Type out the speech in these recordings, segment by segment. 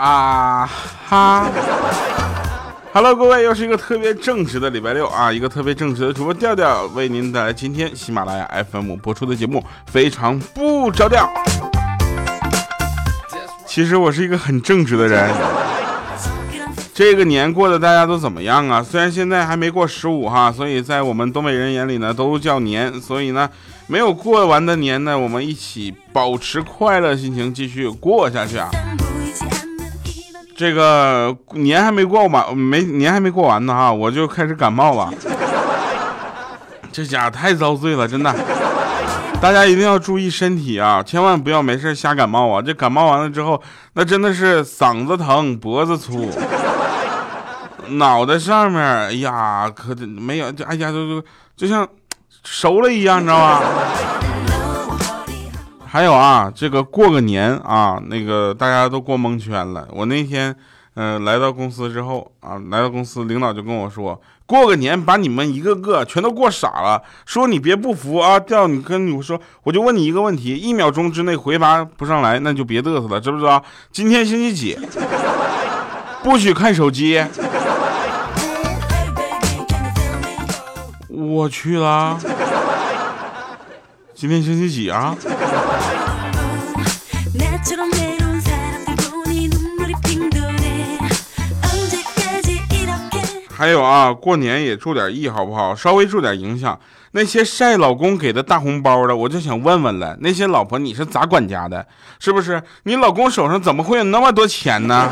啊哈！Hello，各位，又是一个特别正直的礼拜六啊！一个特别正直的主播调调为您带来今天喜马拉雅 FM 播出的节目，非常不着调。其实我是一个很正直的人。这个年过得大家都怎么样啊？虽然现在还没过十五哈，所以在我们东北人眼里呢，都叫年。所以呢，没有过完的年呢，我们一起保持快乐心情，继续过下去啊！这个年还没过完，没年还没过完呢哈，我就开始感冒了。这家太遭罪了，真的。大家一定要注意身体啊，千万不要没事瞎感冒啊！这感冒完了之后，那真的是嗓子疼、脖子粗、脑袋上面，哎呀，可没有，哎呀，就就就像熟了一样，你知道吧？还有啊，这个过个年啊，那个大家都过蒙圈了。我那天，嗯，来到公司之后啊，来到公司，领导就跟我说，过个年把你们一个个全都过傻了。说你别不服啊，叫你跟你说，我就问你一个问题，一秒钟之内回答不上来，那就别嘚瑟了，知不知道？今天星期几？不许看手机。我去了。今天星期几啊？还有啊，过年也注点意好不好？稍微注点影响。那些晒老公给的大红包的，我就想问问了，那些老婆你是咋管家的？是不是？你老公手上怎么会有那么多钱呢？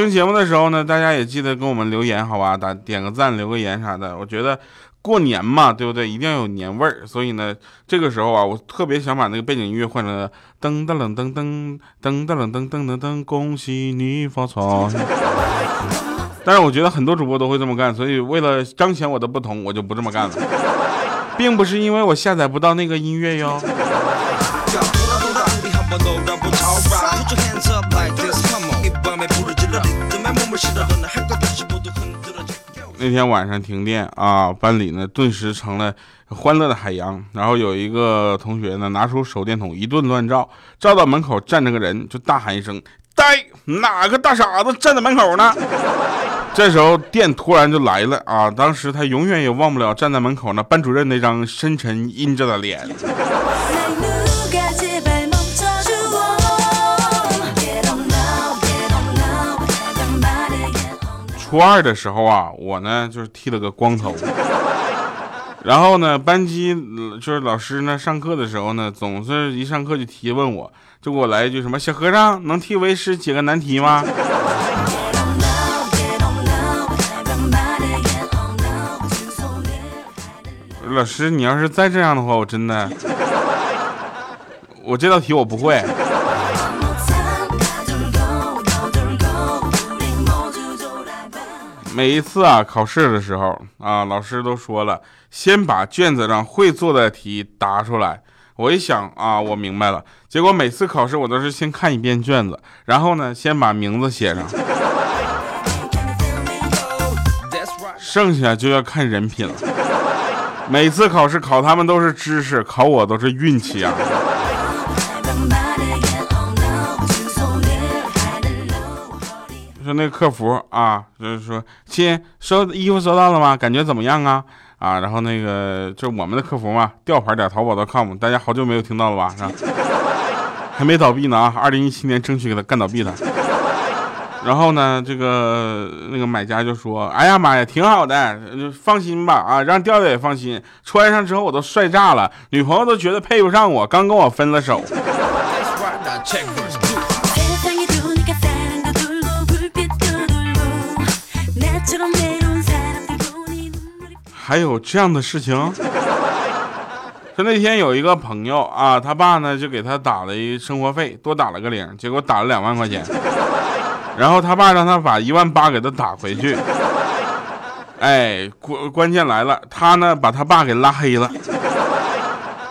听节目的时候呢，大家也记得给我们留言，好吧？打点个赞，留个言啥的。我觉得过年嘛，对不对？一定要有年味儿。所以呢，这个时候啊，我特别想把那个背景音乐换成噔噔噔噔噔噔噔噔噔噔噔，恭喜你发财。但是我觉得很多主播都会这么干，所以为了彰显我的不同，我就不这么干了，并不是因为我下载不到那个音乐哟。那天晚上停电啊，班里呢顿时成了欢乐的海洋。然后有一个同学呢拿出手电筒一顿乱照，照到门口站着个人，就大喊一声：“呆，哪个大傻子站在门口呢？” 这时候电突然就来了啊！当时他永远也忘不了站在门口那班主任那张深沉阴着的脸。初二的时候啊，我呢就是剃了个光头，然后呢，班级就是老师呢上课的时候呢，总是一上课就提问我，就给我来一句什么“小和尚能替为师解个难题吗？”老师，你要是再这样的话，我真的，我这道题我不会。每一次啊考试的时候啊，老师都说了，先把卷子上会做的题答出来。我一想啊，我明白了。结果每次考试我都是先看一遍卷子，然后呢，先把名字写上，剩下就要看人品了。每次考试考他们都是知识，考我都是运气啊。就那个客服啊，就是说，亲，收衣服收到了吗？感觉怎么样啊？啊，然后那个就我们的客服嘛，吊牌点淘宝 .com，大家好久没有听到了吧？是吧？还没倒闭呢啊！二零一七年争取给他干倒闭他。然后呢，这个那个买家就说：“哎呀妈呀，挺好的，放心吧啊，让调调也放心。穿上之后我都帅炸了，女朋友都觉得配不上我，刚跟我分了手。”还有这样的事情？说那天有一个朋友啊，他爸呢就给他打了一生活费，多打了个零，结果打了两万块钱。然后他爸让他把一万八给他打回去。哎，关关键来了，他呢把他爸给拉黑了。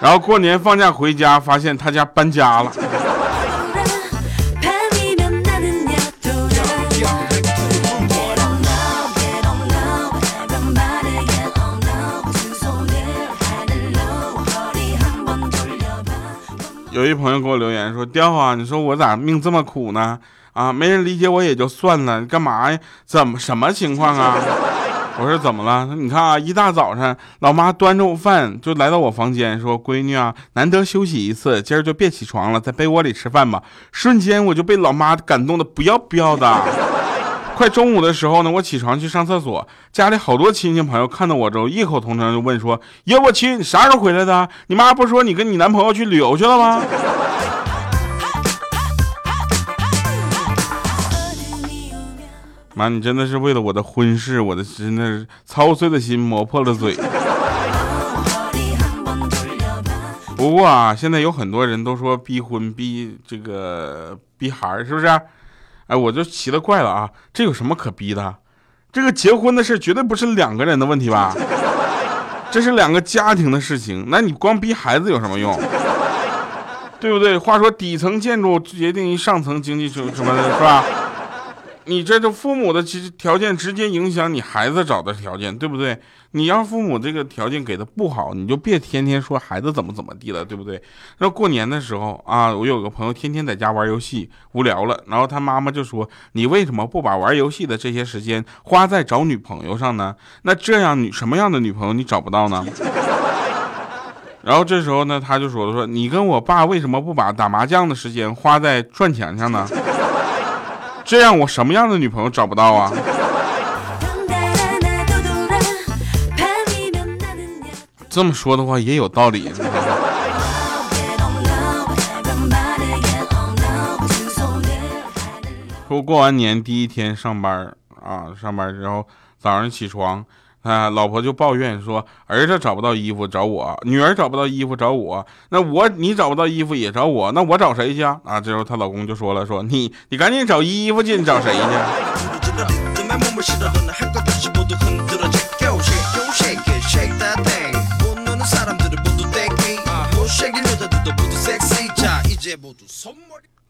然后过年放假回家，发现他家搬家了。有一朋友给我留言说：“雕啊，你说我咋命这么苦呢？啊，没人理解我也就算了，你干嘛呀？怎么什么情况啊？”我说怎么了？你看啊，一大早上，老妈端着饭就来到我房间，说：“闺女啊，难得休息一次，今儿就别起床了，在被窝里吃饭吧。”瞬间我就被老妈感动的不要不要的。快中午的时候呢，我起床去上厕所，家里好多亲戚朋友看到我之后，异口同声就问说：“哟，我亲，你啥时候回来的？你妈不说你跟你男朋友去旅游去了吗？”妈，你真的是为了我的婚事，我的真的是操碎了心，磨破了嘴。不过啊，现在有很多人都说逼婚、逼这个逼孩儿，是不是？哎，我就奇了怪了啊，这有什么可逼的？这个结婚的事绝对不是两个人的问题吧？这是两个家庭的事情，那你光逼孩子有什么用？对不对？话说底层建筑决定于上层经济什什么的，是吧？你这就父母的其实条件直接影响你孩子找的条件，对不对？你要父母这个条件给的不好，你就别天天说孩子怎么怎么地了，对不对？那过年的时候啊，我有个朋友天天在家玩游戏，无聊了，然后他妈妈就说：“你为什么不把玩游戏的这些时间花在找女朋友上呢？那这样女什么样的女朋友你找不到呢？” 然后这时候呢，他就说了：“说你跟我爸为什么不把打麻将的时间花在赚钱上呢？”这样我什么样的女朋友找不到啊？这么说的话也有道理。说过完年第一天上班啊，上班之后早上起床。啊，老婆就抱怨说，儿子找不到衣服找我，女儿找不到衣服找我，那我你找不到衣服也找我，那我找谁去啊？啊，这时候她老公就说了，说你你赶紧找衣服去，你找谁去？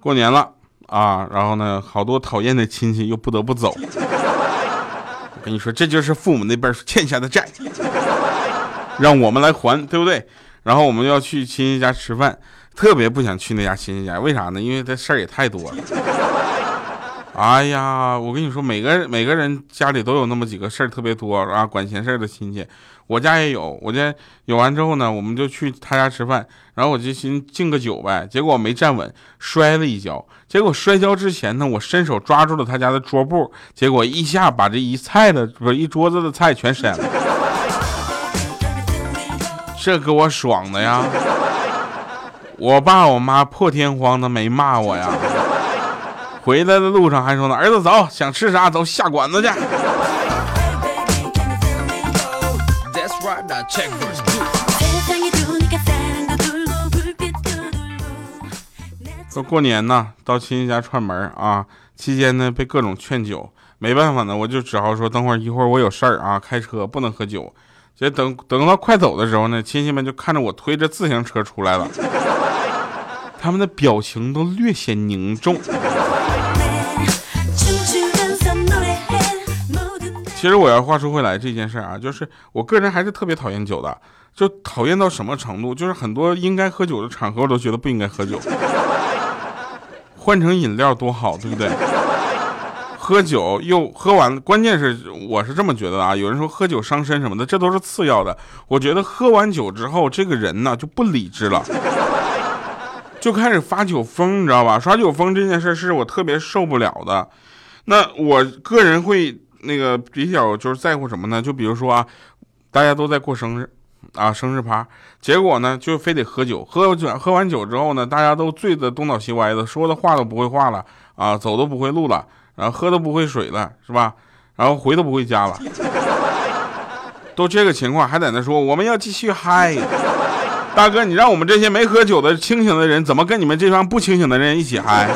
过年了啊，然后呢，好多讨厌的亲戚又不得不走。跟你说，这就是父母那边欠下的债，让我们来还，对不对？然后我们要去亲戚家吃饭，特别不想去那家亲戚家，为啥呢？因为这事儿也太多了。哎呀，我跟你说，每个每个人家里都有那么几个事儿特别多啊，管闲事儿的亲戚。我家也有，我家有完之后呢，我们就去他家吃饭，然后我就寻敬个酒呗，结果没站稳，摔了一跤。结果摔跤之前呢，我伸手抓住了他家的桌布，结果一下把这一菜的不是一桌子的菜全扇了，这给我爽的呀！我爸我妈破天荒的没骂我呀，回来的路上还说呢，儿子走，想吃啥走下馆子去。说过年呢，到亲戚家串门啊，期间呢被各种劝酒，没办法呢，我就只好说等会儿一会儿我有事儿啊，开车不能喝酒。这等等到快走的时候呢，亲戚们就看着我推着自行车出来了，他们的表情都略显凝重。其实我要话说回来这件事啊，就是我个人还是特别讨厌酒的，就讨厌到什么程度，就是很多应该喝酒的场合，我都觉得不应该喝酒。换成饮料多好，对不对？喝酒又喝完，关键是我是这么觉得啊。有人说喝酒伤身什么的，这都是次要的。我觉得喝完酒之后，这个人呢就不理智了，就开始发酒疯，你知道吧？耍酒疯这件事是我特别受不了的。那我个人会。那个比较就是在乎什么呢？就比如说啊，大家都在过生日，啊生日趴，结果呢就非得喝酒，喝酒喝完酒之后呢，大家都醉得东倒西歪的，说的话都不会话了，啊走都不会路了，然后喝都不会水了，是吧？然后回都不回家了，都这个情况还在那说我们要继续嗨，大哥你让我们这些没喝酒的清醒的人怎么跟你们这帮不清醒的人一起嗨？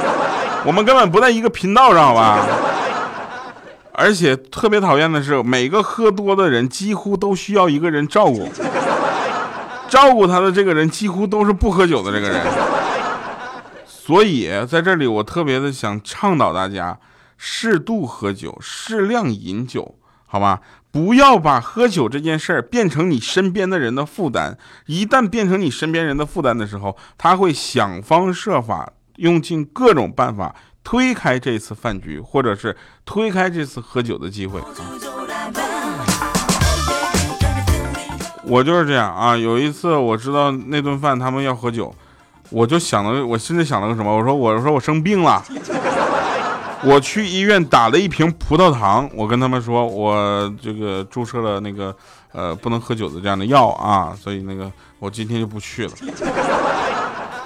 我们根本不在一个频道上，好吧？而且特别讨厌的是，每个喝多的人几乎都需要一个人照顾，照顾他的这个人几乎都是不喝酒的这个人。所以在这里，我特别的想倡导大家适度喝酒，适量饮酒，好吧？不要把喝酒这件事儿变成你身边的人的负担。一旦变成你身边人的负担的时候，他会想方设法，用尽各种办法推开这次饭局，或者是推开这次喝酒的机会。我就是这样啊！有一次我知道那顿饭他们要喝酒，我就想了，我现在想了个什么？我说，我说我生病了。我去医院打了一瓶葡萄糖，我跟他们说，我这个注射了那个呃不能喝酒的这样的药啊，所以那个我今天就不去了。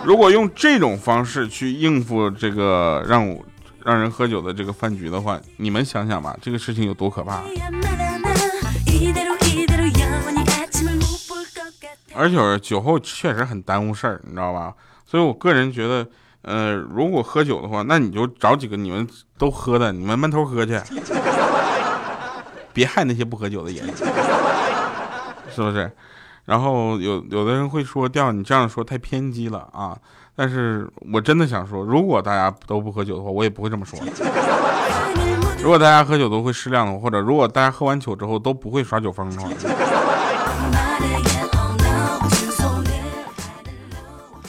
如果用这种方式去应付这个让我让人喝酒的这个饭局的话，你们想想吧，这个事情有多可怕？而且酒后确实很耽误事儿，你知道吧？所以我个人觉得。呃，如果喝酒的话，那你就找几个你们都喝的，你们闷头喝去，别害那些不喝酒的人，是不是？然后有有的人会说，调你这样说太偏激了啊！但是我真的想说，如果大家都不喝酒的话，我也不会这么说。如果大家喝酒都会适量的，或者如果大家喝完酒之后都不会耍酒疯的话。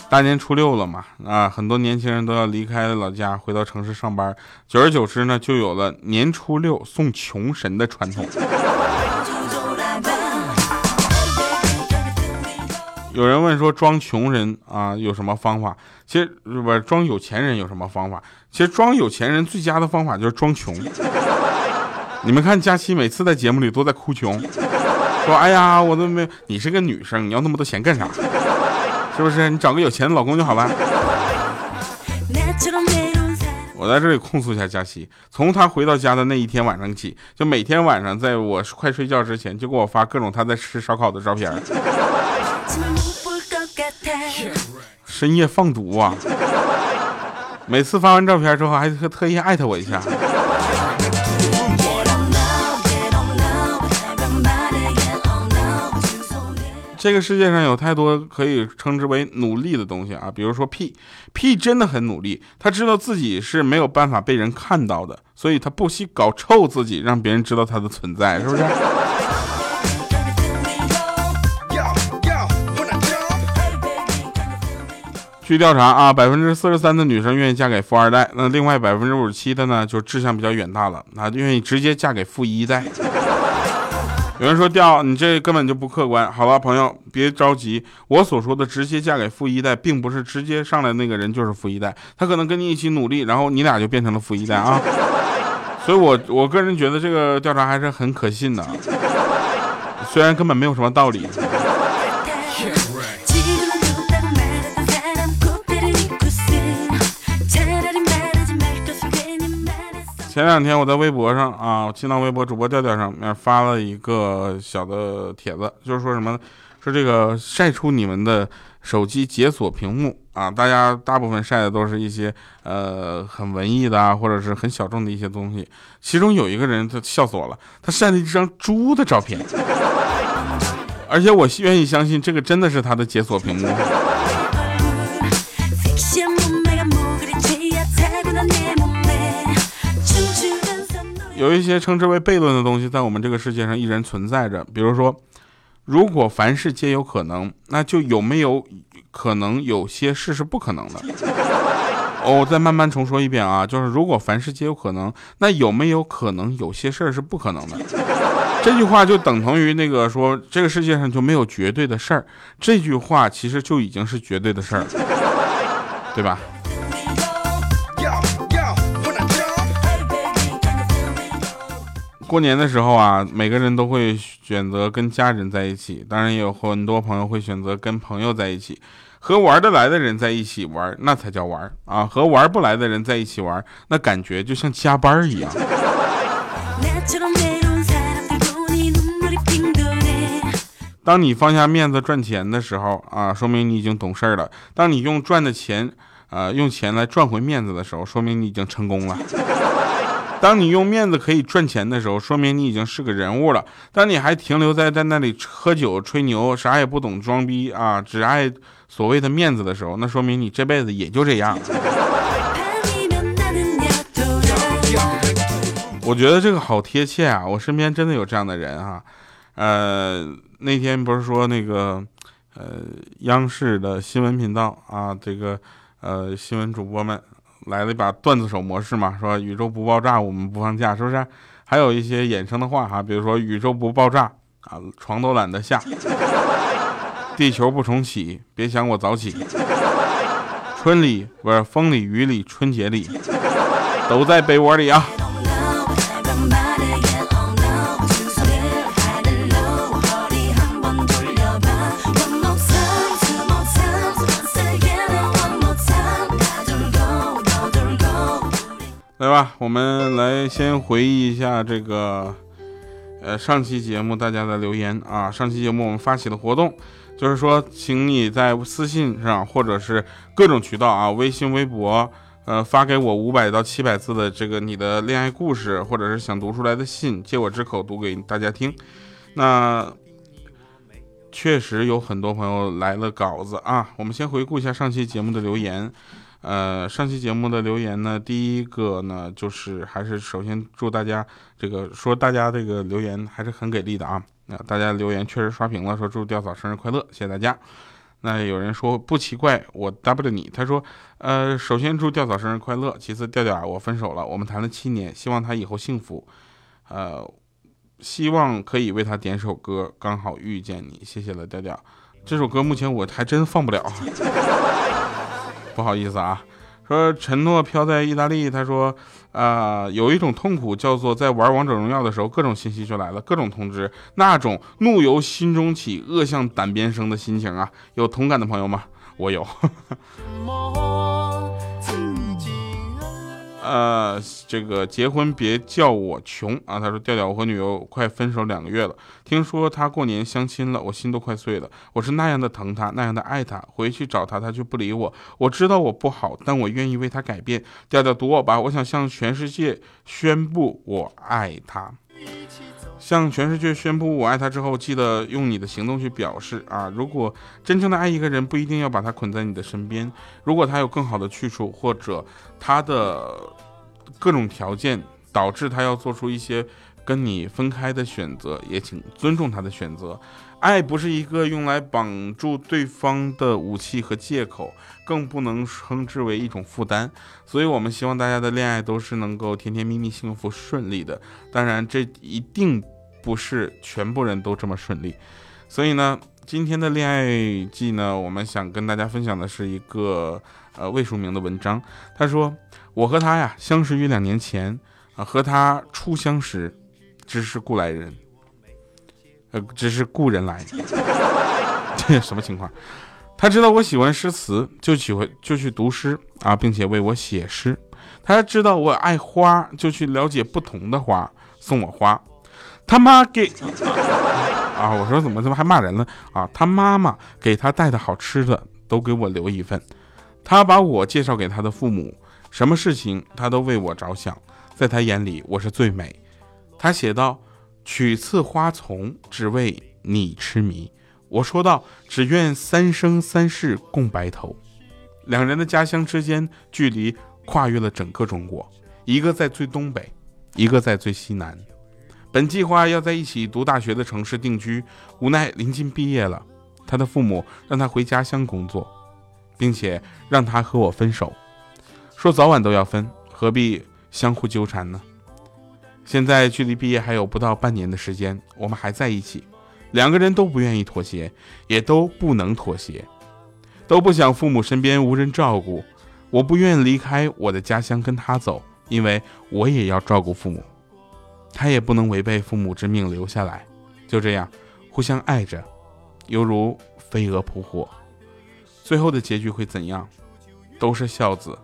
大年初六了嘛，啊，很多年轻人都要离开老家，回到城市上班。久而久之呢，就有了年初六送穷神的传统。有人问说，装穷人啊有什么方法？其实不是装有钱人有什么方法？其实装有钱人最佳的方法就是装穷。你们看佳期每次在节目里都在哭穷，说哎呀，我都没，你是个女生，你要那么多钱干啥？是不是你找个有钱的老公就好了？我在这里控诉一下佳琪，从他回到家的那一天晚上起，就每天晚上在我快睡觉之前，就给我发各种他在吃烧烤的照片，深夜放毒啊！每次发完照片之后，还特特意艾特我一下。这个世界上有太多可以称之为努力的东西啊，比如说屁，屁真的很努力，他知道自己是没有办法被人看到的，所以他不惜搞臭自己，让别人知道他的存在，是不是？据调查啊，百分之四十三的女生愿意嫁给富二代，那另外百分之五十七的呢，就志向比较远大了，啊，愿意直接嫁给富一代。有人说调你这根本就不客观。好了，朋友别着急，我所说的直接嫁给富一代，并不是直接上来那个人就是富一代，他可能跟你一起努力，然后你俩就变成了富一代啊。所以，我我个人觉得这个调查还是很可信的，虽然根本没有什么道理。前两天我在微博上啊，新浪微博主播调调上面发了一个小的帖子，就是说什么，说这个晒出你们的手机解锁屏幕啊，大家大部分晒的都是一些呃很文艺的啊，或者是很小众的一些东西。其中有一个人他笑死我了，他晒了一张猪的照片，而且我愿意相信这个真的是他的解锁屏幕。有一些称之为悖论的东西，在我们这个世界上依然存在着。比如说，如果凡事皆有可能，那就有没有可能有些事是不可能的？我再慢慢重说一遍啊，就是如果凡事皆有可能，那有没有可能有些事儿是不可能的？这句话就等同于那个说这个世界上就没有绝对的事儿。这句话其实就已经是绝对的事儿，对吧？过年的时候啊，每个人都会选择跟家人在一起，当然也有很多朋友会选择跟朋友在一起，和玩得来的人在一起玩，那才叫玩啊！和玩不来的人在一起玩，那感觉就像加班一样。当你放下面子赚钱的时候啊，说明你已经懂事了；当你用赚的钱，啊，用钱来赚回面子的时候，说明你已经成功了。当你用面子可以赚钱的时候，说明你已经是个人物了。当你还停留在在那里喝酒吹牛，啥也不懂装逼啊，只爱所谓的面子的时候，那说明你这辈子也就这样。我觉得这个好贴切啊！我身边真的有这样的人哈。呃，那天不是说那个呃央视的新闻频道啊，这个呃新闻主播们来了一把段子手模式嘛，说宇宙不爆炸我们不放假，是不是？还有一些衍生的话哈，比如说宇宙不爆炸啊，床都懒得下；地球不重启，别想我早起。春里不是风里雨里春节里，都在被窝里啊。吧，我们来先回忆一下这个，呃，上期节目大家的留言啊。上期节目我们发起的活动，就是说，请你在私信上或者是各种渠道啊，微信、微博，呃，发给我五百到七百字的这个你的恋爱故事，或者是想读出来的信，借我之口读给大家听。那确实有很多朋友来了稿子啊。我们先回顾一下上期节目的留言。呃，上期节目的留言呢，第一个呢，就是还是首先祝大家这个说大家这个留言还是很给力的啊，那大家留言确实刷屏了，说祝吊嫂生日快乐，谢谢大家。那有人说不奇怪，我 W 你，他说，呃，首先祝吊嫂生日快乐，其次调调啊，我分手了，我们谈了七年，希望他以后幸福，呃，希望可以为他点首歌，刚好遇见你，谢谢了调调，这首歌目前我还真放不了。不好意思啊，说承诺飘在意大利。他说，啊，有一种痛苦叫做在玩王者荣耀的时候，各种信息就来了，各种通知，那种怒由心中起，恶向胆边生的心情啊，有同感的朋友吗？我有。呃，这个结婚别叫我穷啊！他说调调，我和女友快分手两个月了，听说他过年相亲了，我心都快碎了。我是那样的疼他，那样的爱他，回去找他，他却不理我。我知道我不好，但我愿意为他改变。调调读我吧，我想向全世界宣布我爱他。向全世界宣布我爱他之后，记得用你的行动去表示啊！如果真正的爱一个人，不一定要把他捆在你的身边。如果他有更好的去处，或者他的各种条件导致他要做出一些跟你分开的选择，也请尊重他的选择。爱不是一个用来绑住对方的武器和借口，更不能称之为一种负担。所以，我们希望大家的恋爱都是能够甜甜蜜蜜、幸福顺利的。当然，这一定不是全部人都这么顺利。所以呢，今天的恋爱记呢，我们想跟大家分享的是一个呃未署名的文章。他说：“我和他呀，相识于两年前啊，和他初相识，只是故来人。”呃，只是故人来，这 什么情况？他知道我喜欢诗词，就喜欢就去读诗啊，并且为我写诗。他知道我爱花，就去了解不同的花，送我花。他妈给 啊，我说怎么怎么还骂人了啊？他妈妈给他带的好吃的都给我留一份。他把我介绍给他的父母，什么事情他都为我着想，在他眼里我是最美。他写道。取次花丛，只为你痴迷。我说道：“只愿三生三世共白头。”两人的家乡之间距离跨越了整个中国，一个在最东北，一个在最西南。本计划要在一起读大学的城市定居，无奈临近毕业了，他的父母让他回家乡工作，并且让他和我分手，说早晚都要分，何必相互纠缠呢？现在距离毕业还有不到半年的时间，我们还在一起，两个人都不愿意妥协，也都不能妥协，都不想父母身边无人照顾。我不愿离开我的家乡跟他走，因为我也要照顾父母，他也不能违背父母之命留下来。就这样，互相爱着，犹如飞蛾扑火。最后的结局会怎样？都是孝子，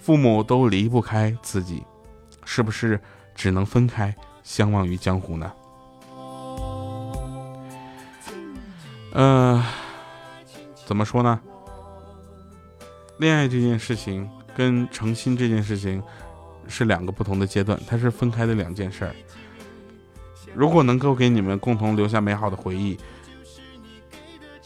父母都离不开自己，是不是？只能分开，相忘于江湖呢。呃，怎么说呢？恋爱这件事情跟诚心这件事情是两个不同的阶段，它是分开的两件事儿。如果能够给你们共同留下美好的回忆，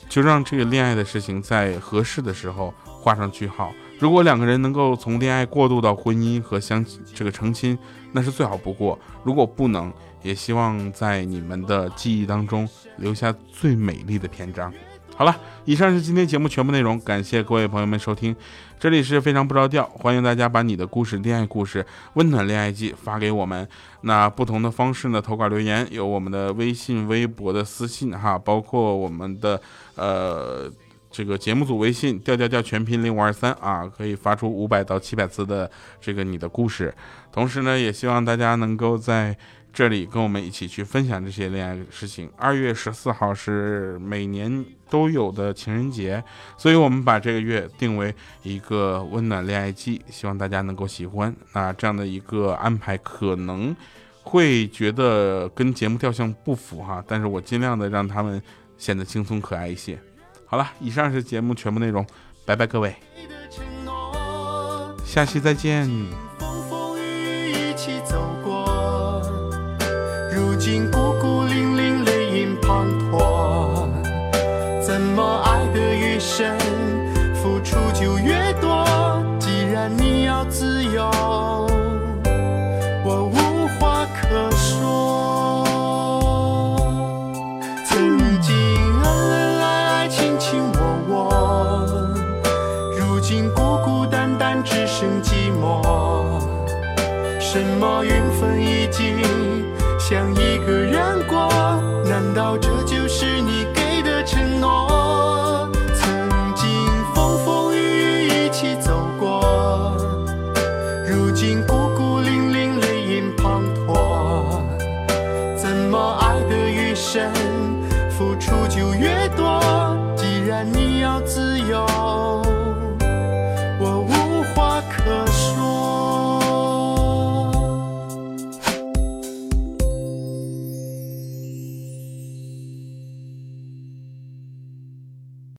就让这个恋爱的事情在合适的时候画上句号。如果两个人能够从恋爱过渡到婚姻和相这个成亲，那是最好不过。如果不能，也希望在你们的记忆当中留下最美丽的篇章。好了，以上是今天节目全部内容，感谢各位朋友们收听。这里是非常不着调，欢迎大家把你的故事、恋爱故事、温暖恋爱记发给我们。那不同的方式呢？投稿留言有我们的微信、微博的私信哈，包括我们的呃。这个节目组微信调调调全拼零五二三啊，可以发出五百到七百字的这个你的故事。同时呢，也希望大家能够在这里跟我们一起去分享这些恋爱事情。二月十四号是每年都有的情人节，所以我们把这个月定为一个温暖恋爱季，希望大家能够喜欢。那这样的一个安排可能会觉得跟节目调性不符哈，但是我尽量的让他们显得轻松可爱一些。好了，以上是节目全部内容，拜拜各位，下期再见。风风雨雨一起走过，如今孤孤零零泪眼滂沱，怎么爱得越深，寂寞什么缘分已经想一个人过？难道这就是你给